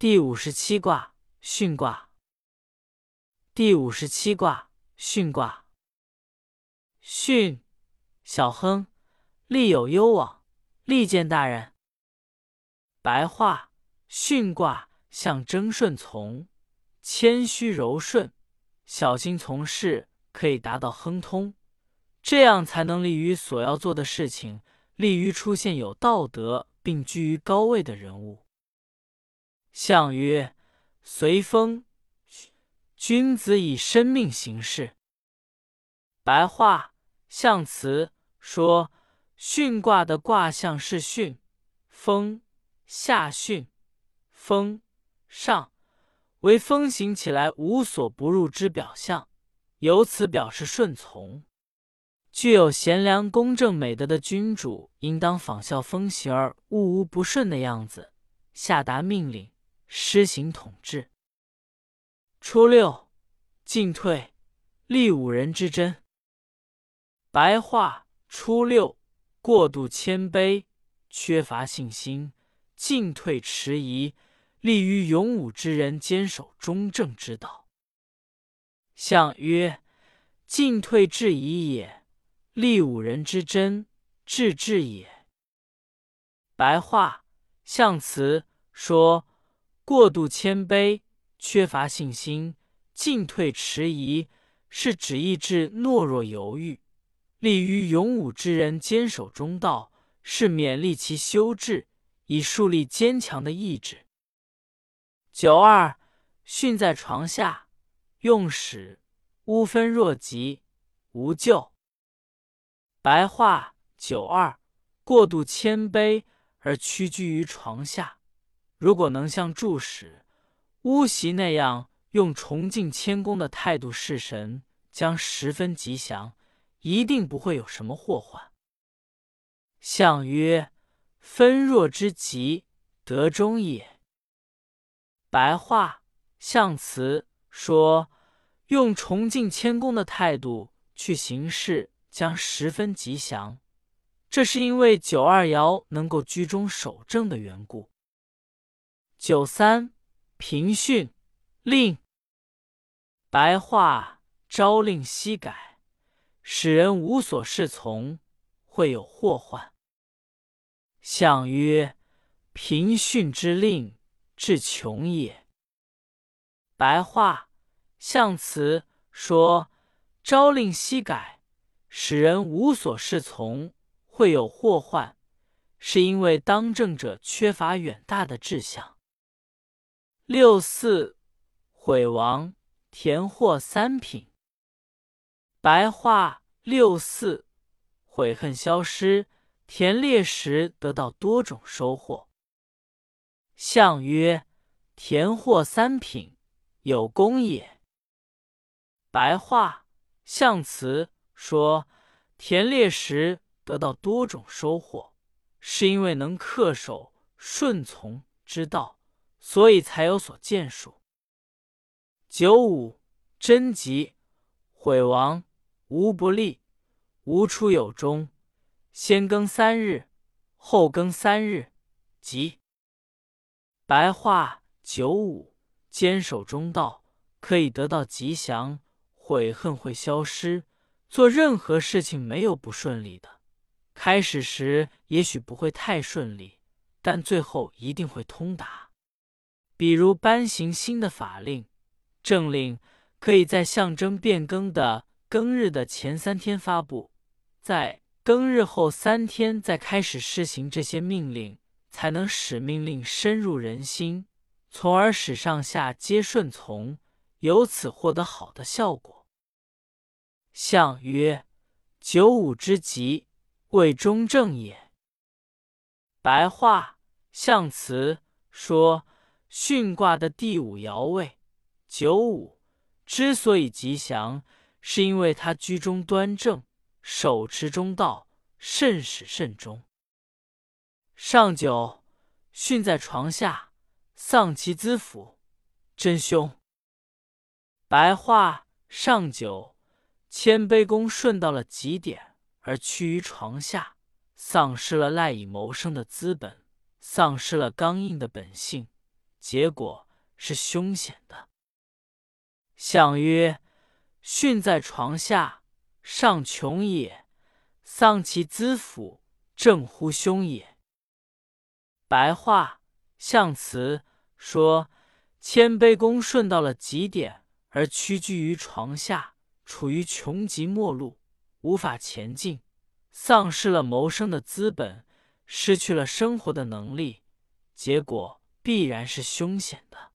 第五十七卦巽卦。第五十七卦巽卦。巽，小亨，利有攸往，利见大人。白话：巽卦象征顺从、谦虚柔顺、小心从事，可以达到亨通，这样才能利于所要做的事情，利于出现有道德并居于高位的人物。象曰：随风，君子以生命行事。白话象辞说，巽卦的卦象是巽，风。下巽，风上，为风行起来无所不入之表象，由此表示顺从。具有贤良、公正、美德的君主，应当仿效风行而物无不顺的样子，下达命令，施行统治。初六，进退，立五人之争。白话：初六，过度谦卑，缺乏信心。进退迟疑，利于勇武之人坚守中正之道。象曰：进退至疑也，立五人之贞，至至也。白话象辞说：过度谦卑，缺乏信心，进退迟疑，是指意志懦弱犹豫，利于勇武之人坚守中道，是勉励其修志。以树立坚强的意志。九二，训在床下，用使乌分若疾，无咎。白话：九二，过度谦卑而屈居于床下，如果能像祝使乌袭那样，用崇敬谦恭的态度侍神，将十分吉祥，一定不会有什么祸患。相曰。分若之吉，得中也。白话象辞说，用崇敬谦恭的态度去行事，将十分吉祥。这是因为九二爻能够居中守正的缘故。九三平训令，白话朝令夕改，使人无所适从，会有祸患。象曰：平训之令，至穷也。白话象辞说：朝令夕改，使人无所适从，会有祸患，是因为当政者缺乏远大的志向。六四毁亡，田获三品。白话六四悔恨消失。田猎时得到多种收获。象曰：田获三品，有功也。白话象辞说，田猎时得到多种收获，是因为能恪守顺从之道，所以才有所建树。九五贞吉，毁亡，无不利，无出有终。先更三日，后更三日，吉白话九五坚守中道，可以得到吉祥，悔恨会消失。做任何事情没有不顺利的，开始时也许不会太顺利，但最后一定会通达。比如颁行新的法令、政令，可以在象征变更的更日的前三天发布，在。更日后三天再开始施行这些命令，才能使命令深入人心，从而使上下皆顺从，由此获得好的效果。象曰：九五之吉，谓中正也。白话象辞说，巽卦的第五爻位九五之所以吉祥，是因为它居中端正。手持中道，慎始慎终。上九，训在床下，丧其资府，真凶。白话：上九，谦卑恭顺到了极点，而趋于床下，丧失了赖以谋生的资本，丧失了刚硬的本性，结果是凶险的。相曰：训在床下，尚穷也；丧其资府，正乎凶也。白话象辞说，谦卑恭顺到了极点，而屈居于床下，处于穷极末路，无法前进，丧失了谋生的资本，失去了生活的能力，结果必然是凶险的。